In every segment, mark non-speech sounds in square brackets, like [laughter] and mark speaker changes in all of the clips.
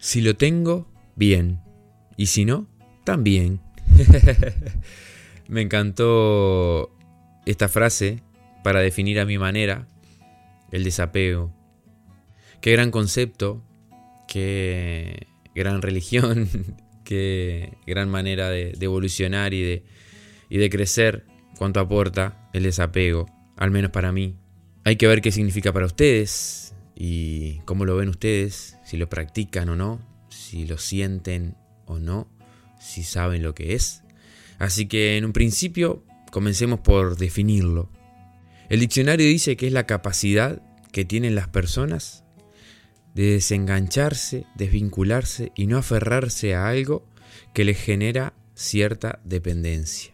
Speaker 1: Si lo tengo, bien. Y si no, también. [laughs] Me encantó esta frase para definir a mi manera el desapego. Qué gran concepto, qué gran religión, [laughs] qué gran manera de, evolucionar y de, y de crecer cuanto aporta el desapego, al menos para mí. Hay que ver qué significa para ustedes y cómo lo ven ustedes, si lo practican o no, si lo sienten o no, si saben lo que es. Así que en un principio comencemos por definirlo. El diccionario dice que es la capacidad que tienen las personas de desengancharse, desvincularse y no aferrarse a algo que les genera cierta dependencia.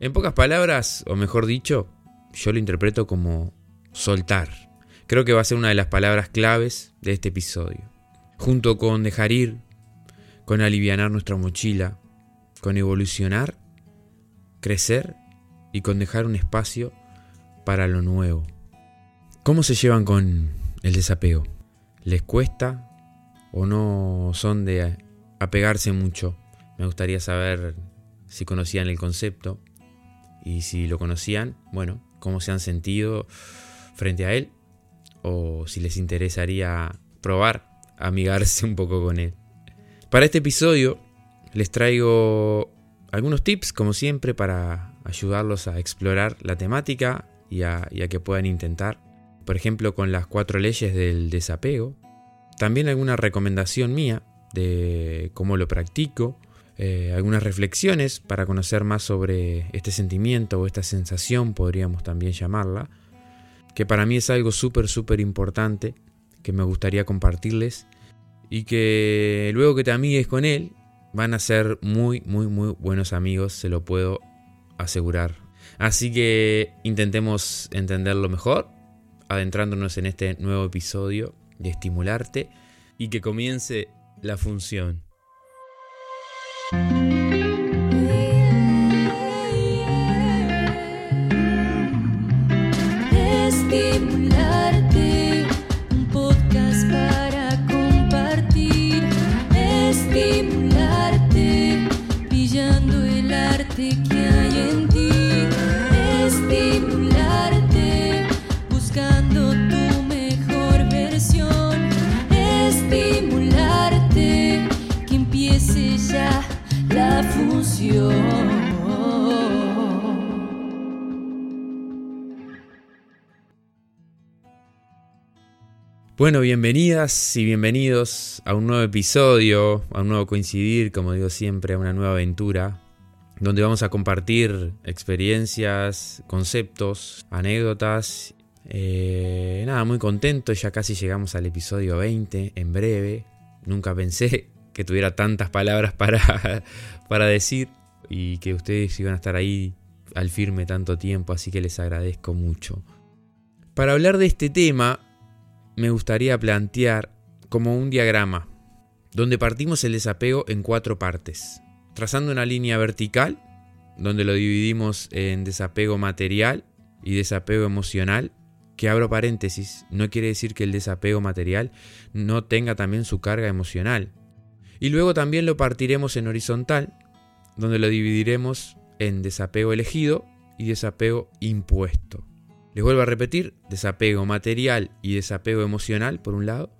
Speaker 1: En pocas palabras, o mejor dicho, yo lo interpreto como soltar. Creo que va a ser una de las palabras claves de este episodio. Junto con dejar ir, con aliviar nuestra mochila, con evolucionar, crecer y con dejar un espacio para lo nuevo. ¿Cómo se llevan con el desapego? ¿Les cuesta o no son de apegarse mucho? Me gustaría saber si conocían el concepto y si lo conocían, bueno, cómo se han sentido frente a él o si les interesaría probar amigarse un poco con él. Para este episodio les traigo algunos tips, como siempre, para ayudarlos a explorar la temática y a, que puedan intentar, por ejemplo, con las cuatro leyes del desapego. También alguna recomendación mía de cómo lo practico eh, algunas reflexiones para conocer más sobre este sentimiento o esta sensación, podríamos también llamarla, que para mí es algo súper, súper importante que me gustaría compartirles y que luego que te amigues con él van a ser muy, muy, muy buenos amigos, se lo puedo asegurar. Así que intentemos entenderlo mejor, adentrándonos en este nuevo episodio de Estimularte y que comience
Speaker 2: la función.
Speaker 1: Bueno, bienvenidas y bienvenidos a un nuevo episodio, a un nuevo coincidir, como digo siempre, a una nueva aventura, donde vamos a compartir experiencias, conceptos, anécdotas. Eh, nada, muy contento, ya casi llegamos al episodio 20, en breve. Nunca pensé [laughs] que tuviera tantas palabras para, [laughs] para decir y que ustedes iban a estar ahí al firme tanto tiempo, así que les agradezco mucho. Para hablar de este tema, me gustaría plantear como un diagrama, donde partimos el desapego en cuatro partes, trazando una línea vertical, donde lo dividimos en desapego material y desapego emocional, que abro paréntesis, no quiere decir que el desapego material no tenga también su carga emocional. Y luego también lo partiremos en horizontal, donde lo dividiremos en desapego elegido y desapego impuesto. Les vuelvo a repetir, desapego material y desapego emocional por un lado,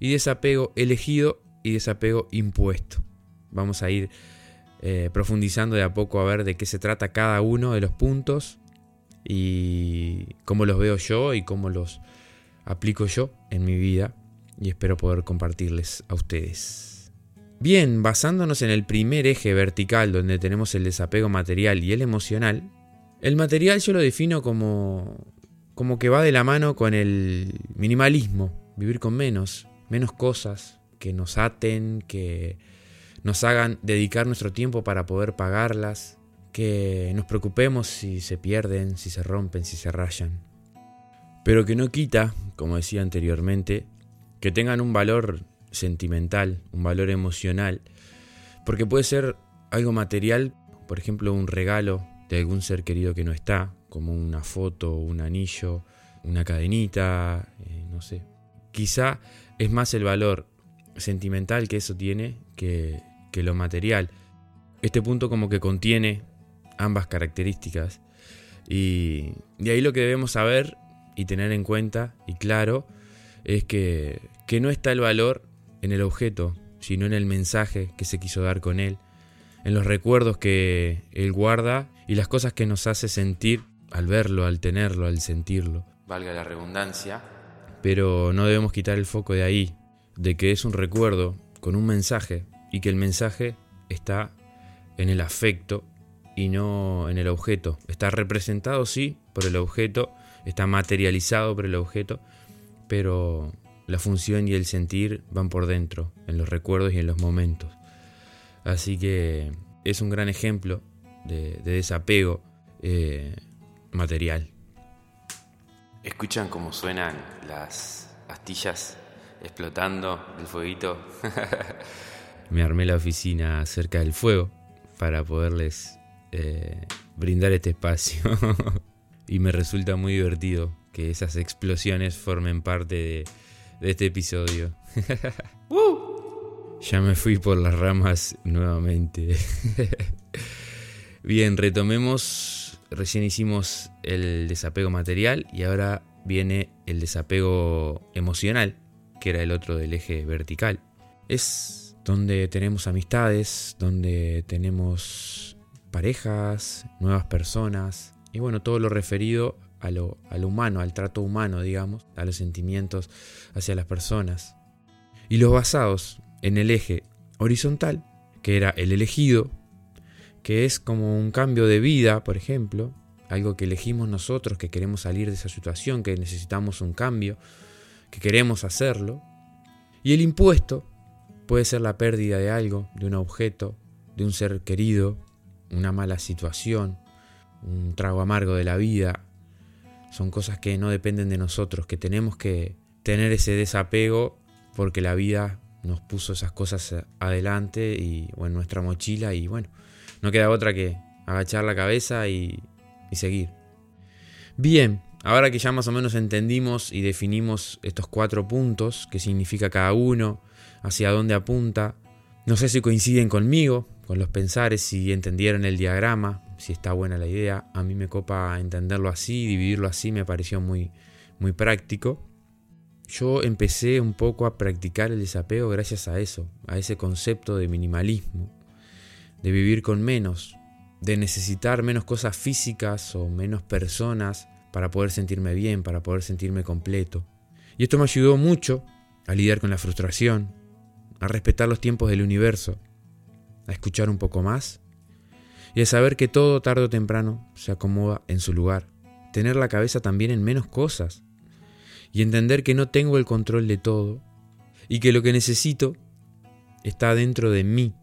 Speaker 1: y desapego elegido y desapego impuesto. Vamos a ir eh, profundizando de a poco a ver de qué se trata cada uno de los puntos y cómo los veo yo y cómo los aplico yo en mi vida y espero poder compartirles a ustedes. Bien, basándonos en el primer eje vertical donde tenemos el desapego material y el emocional, el material yo lo defino como como que va de la mano con el minimalismo, vivir con menos, menos cosas que nos aten, que nos hagan dedicar nuestro tiempo para poder pagarlas, que nos preocupemos si se pierden, si se rompen, si se rayan. Pero que no quita, como decía anteriormente, que tengan un valor sentimental, un valor emocional, porque puede ser algo material, por ejemplo, un regalo de algún ser querido que no está, como una foto, un anillo, una cadenita, eh, no sé. Quizá es más el valor sentimental que eso tiene que, que lo material. Este punto como que contiene ambas características. Y de ahí lo que debemos saber y tener en cuenta y claro es que, que no está el valor en el objeto, sino en el mensaje que se quiso dar con él, en los recuerdos que él guarda y las cosas que nos hace sentir al verlo, al tenerlo, al sentirlo. Valga la redundancia. Pero no debemos quitar el foco de ahí, de que es un recuerdo con un mensaje y que el mensaje está en el afecto y no en el objeto. Está representado, sí, por el objeto, está materializado por el objeto, pero la función y el sentir van por dentro, en los recuerdos y en los momentos. Así que es un gran ejemplo de, desapego eh, material. ¿Escuchan cómo suenan las astillas explotando del fueguito? [laughs] Me armé la oficina cerca del fuego para poderles eh, brindar este espacio. [laughs] y me resulta muy divertido que esas explosiones formen parte de, este episodio. [laughs] ya me fui por las ramas nuevamente. Bien, retomemos. Recién hicimos el desapego material y ahora viene el desapego emocional, que era el otro del eje vertical. Es donde tenemos amistades, donde tenemos parejas, nuevas personas y bueno, todo lo referido a lo, humano, al trato humano, digamos, a los sentimientos hacia las personas. Y los basados en el eje horizontal, que era el elegido, que es como un cambio de vida, por ejemplo, algo que elegimos nosotros, que queremos salir de esa situación, que necesitamos un cambio, que queremos hacerlo. Y el impuesto puede ser la pérdida de algo, de un objeto, de un ser querido, una mala situación, un trago amargo de la vida. Son cosas que no dependen de nosotros, que tenemos que tener ese desapego porque la vida nos puso esas cosas adelante y en nuestra mochila y bueno, no queda otra que agachar la cabeza y, y seguir. Bien, ahora que ya más o menos entendimos y definimos estos cuatro puntos, qué significa cada uno, hacia dónde apunta, no sé si coinciden conmigo, con los pensares, si entendieron el diagrama, si está buena la idea. A mí me copa entenderlo así, dividirlo así, me pareció muy, muy práctico. Yo empecé un poco a practicar el desapego gracias a eso, a ese concepto de minimalismo, de vivir con menos, de necesitar menos cosas físicas o menos personas para poder sentirme bien, para poder sentirme completo. Y esto me ayudó mucho a lidiar con la frustración, a respetar los tiempos del universo, a escuchar un poco más y a saber que todo tarde o temprano se acomoda en su lugar. Tener la cabeza también en menos cosas y entender que no tengo el control de todo y que lo que necesito está dentro de mí.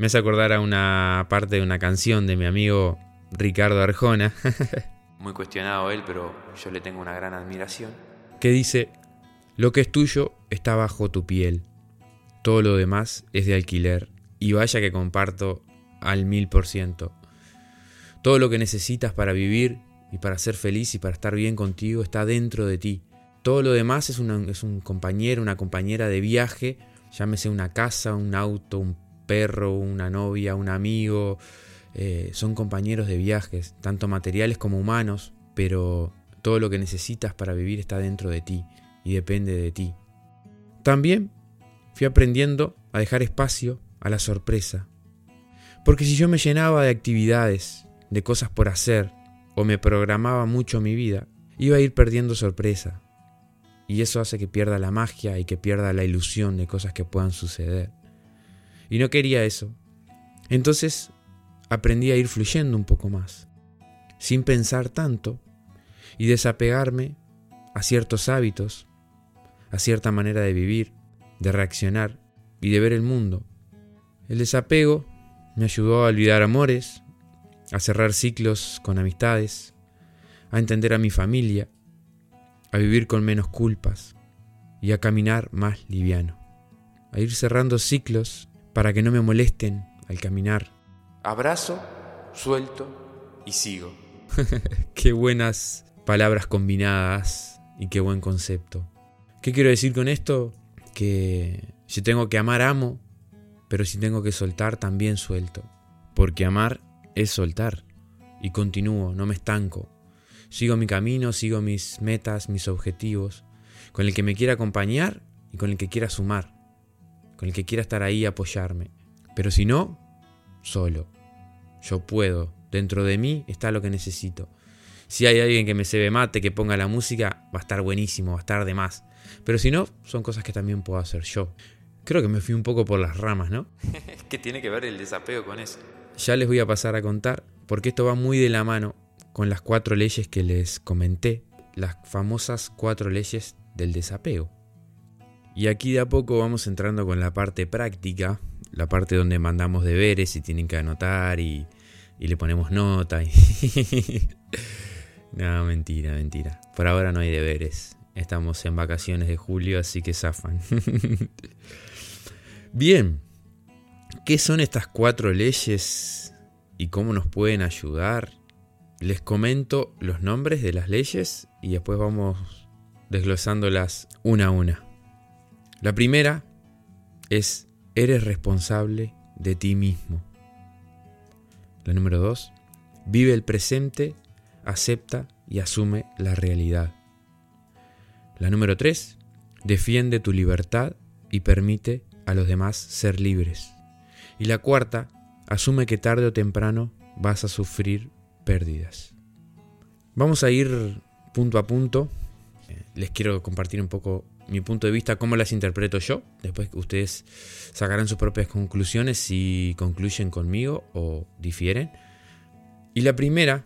Speaker 1: Me hace acordar a una parte de una canción de mi amigo Ricardo Arjona. [laughs] Muy cuestionado él, pero yo le tengo una gran admiración. Que dice, lo que es tuyo está bajo tu piel, todo lo demás es de alquiler y vaya que comparto al mil por ciento. Todo lo que necesitas para vivir y para ser feliz y para estar bien contigo está dentro de ti. Todo lo demás es, es un compañero, una compañera de viaje, llámese una casa, un auto, un perro, una novia, un amigo. Eh, son compañeros de viajes, tanto materiales como humanos, pero todo lo que necesitas para vivir está dentro de ti y depende de ti. También fui aprendiendo a dejar espacio a la sorpresa. Porque si yo me llenaba de actividades, de cosas por hacer, o me programaba mucho mi vida, iba a ir perdiendo sorpresa. Y eso hace que pierda la magia y que pierda la ilusión de cosas que puedan suceder. Y no quería eso. Entonces aprendí a ir fluyendo un poco más, sin pensar tanto, y desapegarme a ciertos hábitos, a cierta manera de vivir, de reaccionar y de ver el mundo el desapego me ayudó a olvidar amores, a cerrar ciclos con amistades, a entender a mi familia, a vivir con menos culpas y a caminar más liviano, a ir cerrando ciclos para que no me molesten al caminar. Abrazo, suelto y sigo. [laughs] qué buenas palabras combinadas y qué buen concepto. ¿Qué quiero decir con esto? que si tengo que amar, amo, pero si tengo que soltar, también suelto. Porque amar es soltar. Y continúo, no me estanco. Sigo mi camino, sigo mis metas, mis objetivos, con el que me quiera acompañar y con el que quiera sumar, con el que quiera estar ahí y apoyarme. Pero si no, solo. Yo puedo. Dentro de mí está lo que necesito. Si hay alguien que me se ve mate, que ponga la música, va a estar buenísimo, va a estar de más. Pero si no, son cosas que también puedo hacer yo. Creo que me fui un poco por las ramas, ¿no? [laughs]
Speaker 3: ¿Qué tiene que ver el desapego con eso?
Speaker 1: Ya les voy a pasar a contar, porque esto va muy de la mano con las cuatro leyes que les comenté, las famosas cuatro leyes del desapego. Y aquí de a poco vamos entrando con la parte práctica, la parte donde mandamos deberes y tienen que anotar y, le ponemos nota. Y [laughs] no, mentira, mentira. Por ahora no hay deberes. Estamos en vacaciones de julio, así que zafan. [laughs] Bien, ¿qué son estas cuatro leyes y cómo nos pueden ayudar? Les comento los nombres de las leyes y después vamos desglosándolas una a una. La primera es, eres responsable de ti mismo. La número dos, vive el presente, acepta y asume la realidad. La número 3. Defiende tu libertad y permite a los demás ser libres. Y la cuarta, asume que tarde o temprano vas a sufrir pérdidas. Vamos a ir punto a punto. Eh, les quiero compartir un poco mi punto de vista, cómo las interpreto yo. Después ustedes sacarán sus propias conclusiones si concluyen conmigo o difieren. Y la primera,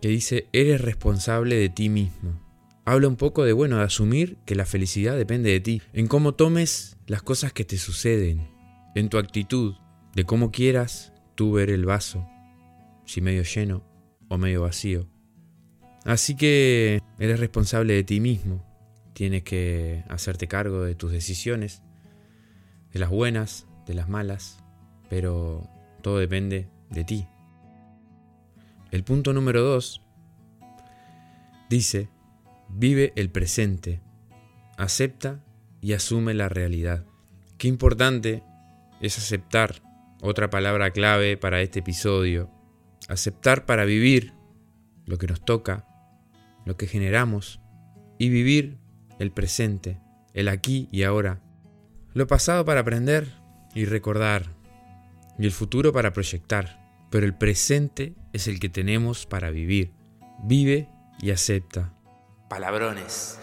Speaker 1: que dice, eres responsable de ti mismo habla un poco de, bueno, de asumir que la felicidad depende de ti, en cómo tomes las cosas que te suceden, en tu actitud, de cómo quieras tú ver el vaso, si medio lleno o medio vacío. Así que eres responsable de ti mismo, tienes que hacerte cargo de tus decisiones, de las buenas, de las malas, pero todo depende de ti. El punto número dos dice Vive el presente, acepta y asume la realidad. Qué importante es aceptar, otra palabra clave para este episodio, aceptar para vivir lo que nos toca, lo que generamos, y vivir el presente, el aquí y ahora, lo pasado para aprender y recordar, y el futuro para proyectar, pero el presente es el que tenemos para vivir. Vive y acepta
Speaker 3: palabrones.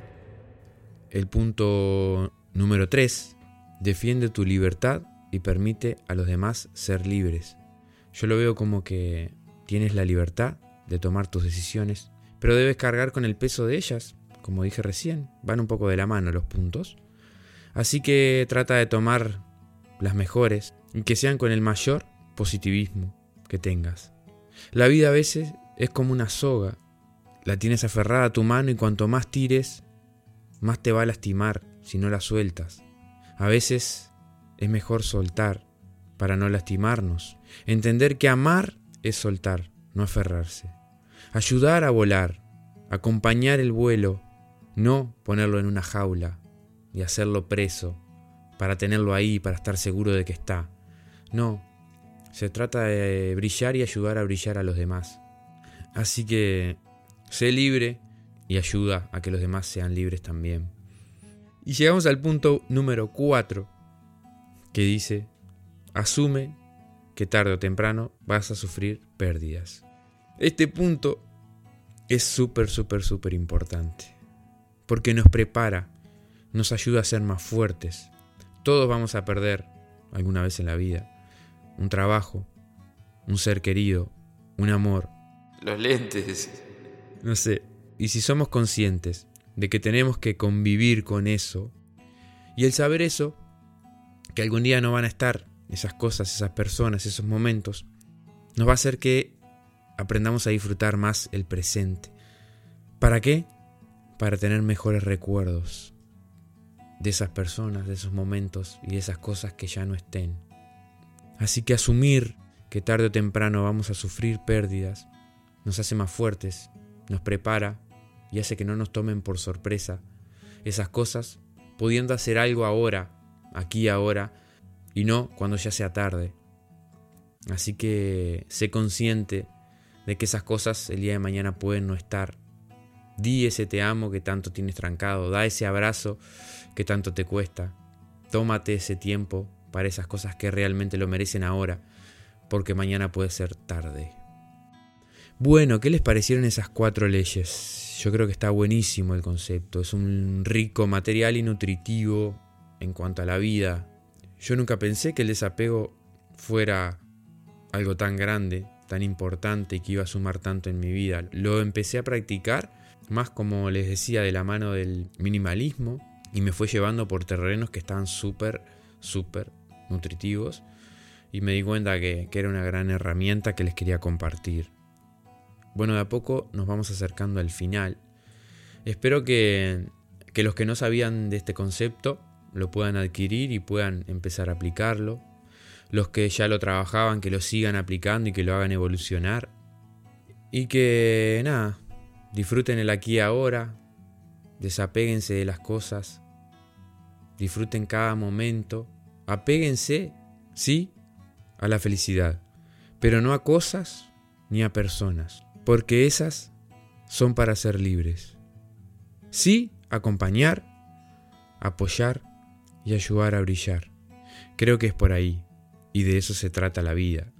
Speaker 3: [laughs]
Speaker 1: El punto número 3. Defiende tu libertad y permite a los demás ser libres. Yo lo veo como que tienes la libertad de tomar tus decisiones, pero debes cargar con el peso de ellas. Como dije recién, van un poco de la mano los puntos. Así que trata de tomar las mejores y que sean con el mayor positivismo que tengas. La vida a veces es como una soga la tienes aferrada a tu mano y cuanto más tires, más te va a lastimar si no la sueltas. A veces es mejor soltar para no lastimarnos. Entender que amar es soltar, no aferrarse. Ayudar a volar, acompañar el vuelo, no ponerlo en una jaula y hacerlo preso para tenerlo ahí, para estar seguro de que está. No, se trata de brillar y ayudar a brillar a los demás. Así que Sé libre y ayuda a que los demás sean libres también. Y llegamos al punto número 4, que dice, asume que tarde o temprano vas a sufrir pérdidas. Este punto es súper, súper, súper importante, porque nos prepara, nos ayuda a ser más fuertes. Todos vamos a perder alguna vez en la vida un trabajo, un ser querido, un amor.
Speaker 3: Los lentes.
Speaker 1: No sé. Y si somos conscientes de que tenemos que convivir con eso, y el saber eso, que algún día no van a estar esas cosas, esas personas, esos momentos, nos va a hacer que aprendamos a disfrutar más el presente. ¿Para qué? Para tener mejores recuerdos de esas personas, de esos momentos y de esas cosas que ya no estén. Así que asumir que tarde o temprano vamos a sufrir pérdidas nos hace más fuertes nos prepara y hace que no nos tomen por sorpresa esas cosas pudiendo hacer algo ahora, aquí ahora, y no cuando ya sea tarde. Así que sé consciente de que esas cosas el día de mañana pueden no estar. Di ese te amo que tanto tienes trancado, da ese abrazo que tanto te cuesta. Tómate ese tiempo para esas cosas que realmente lo merecen ahora, porque mañana puede ser tarde. Bueno, ¿qué les parecieron esas cuatro leyes? Yo creo que está buenísimo el concepto, es un rico material y nutritivo en cuanto a la vida. Yo nunca pensé que el desapego fuera algo tan grande, tan importante y que iba a sumar tanto en mi vida. Lo empecé a practicar más como les decía de la mano del minimalismo y me fue llevando por terrenos que estaban súper, súper nutritivos y me di cuenta que, que, era una gran herramienta que les quería compartir. Bueno, de a poco nos vamos acercando al final. Espero que, que los que no sabían de este concepto lo puedan adquirir y puedan empezar a aplicarlo los que ya lo trabajaban, que lo sigan aplicando y que lo hagan evolucionar. Y que nada, disfruten el aquí y ahora, desapéguense de las cosas, disfruten cada momento, apéguense, sí, a la felicidad, pero no a cosas ni a personas, porque esas son para ser libres. Sí, acompañar, apoyar y ayudar a brillar. Creo que es por ahí. Y de eso se trata la vida.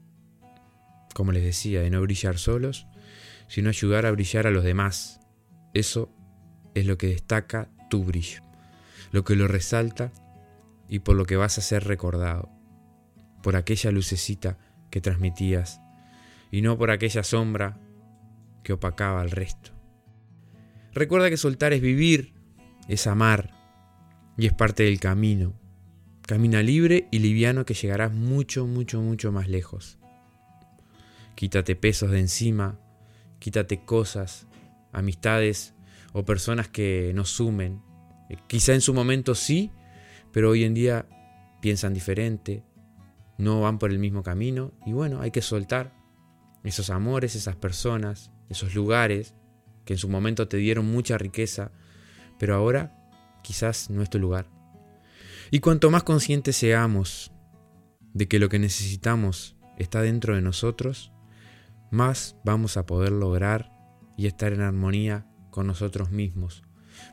Speaker 1: Como les decía, de no brillar solos, sino ayudar a brillar a los demás. Eso es lo que destaca tu brillo, lo que lo resalta y por lo que vas a ser recordado, por aquella lucecita que transmitías y no por aquella sombra que opacaba al resto. Recuerda que soltar es vivir, es amar y es parte del camino. Camina libre y liviano que llegarás mucho, mucho, mucho más lejos. Quítate pesos de encima, quítate cosas, amistades o personas que nos sumen. Eh, quizá en su momento sí, pero hoy en día piensan diferente, no van por el mismo camino y bueno, hay que soltar esos amores, esas personas, esos lugares que en su momento te dieron mucha riqueza, pero ahora quizás no es tu lugar. Y cuanto más conscientes seamos de que lo que necesitamos está dentro de nosotros, más vamos a poder lograr y estar en armonía con nosotros mismos.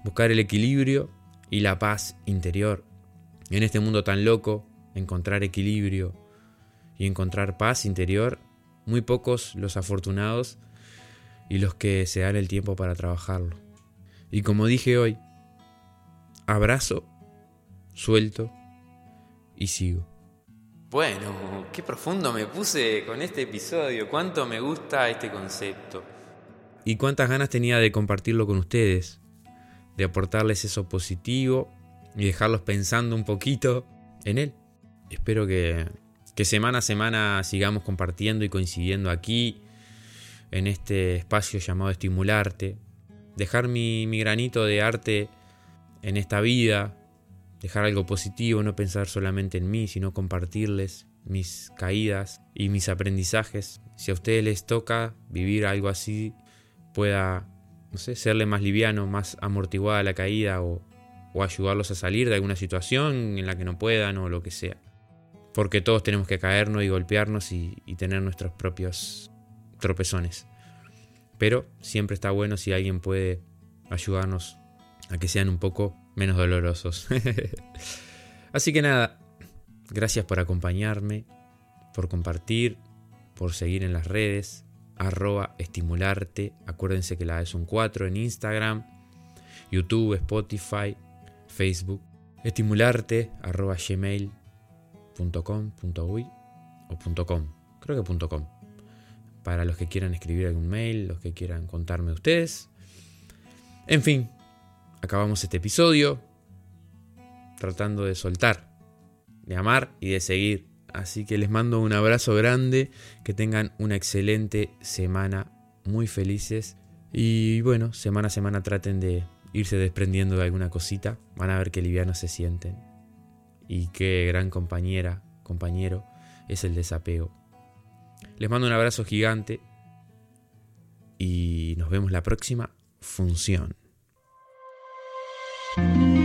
Speaker 1: Buscar el equilibrio y la paz interior. En este mundo tan loco, encontrar equilibrio y encontrar paz interior, muy pocos los afortunados y los que se dan el tiempo para trabajarlo. Y como dije hoy, abrazo suelto y sigo.
Speaker 3: Bueno, qué profundo me puse con este episodio, cuánto me gusta este concepto.
Speaker 1: Y cuántas ganas tenía de compartirlo con ustedes, de aportarles eso positivo y dejarlos pensando un poquito en él. Espero que, que semana a semana sigamos compartiendo y coincidiendo aquí, en este espacio llamado Estimularte, dejar mi, mi granito de arte en esta vida, dejar algo positivo, no pensar solamente en mí, sino compartirles mis caídas y mis aprendizajes. Si a ustedes les toca vivir algo así, pueda, no sé, serle más liviano, más amortiguada la caída o, ayudarlos a salir de alguna situación en la que no puedan o lo que sea. Porque todos tenemos que caernos y golpearnos y, y tener nuestros propios tropezones. Pero siempre está bueno si alguien puede ayudarnos a que sean un poco menos dolorosos. [laughs] Así que nada, gracias por acompañarme, por compartir, por seguir en las redes, arroba estimularte, acuérdense que la es un 4 en Instagram, YouTube, Spotify, Facebook, estimularte, arroba gmail.com.uy o .com, creo que .com, para los que quieran escribir algún mail, los que quieran contarme ustedes. En fin, acabamos este episodio tratando de soltar, de amar y de seguir. Así que les mando un abrazo grande, que tengan una excelente semana, muy felices. Y bueno, semana a semana traten de irse desprendiendo de alguna cosita. Van a ver qué livianos se sienten. Y qué gran compañera, compañero, es el desapego. Les mando un abrazo gigante y nos vemos la próxima función. Thank you.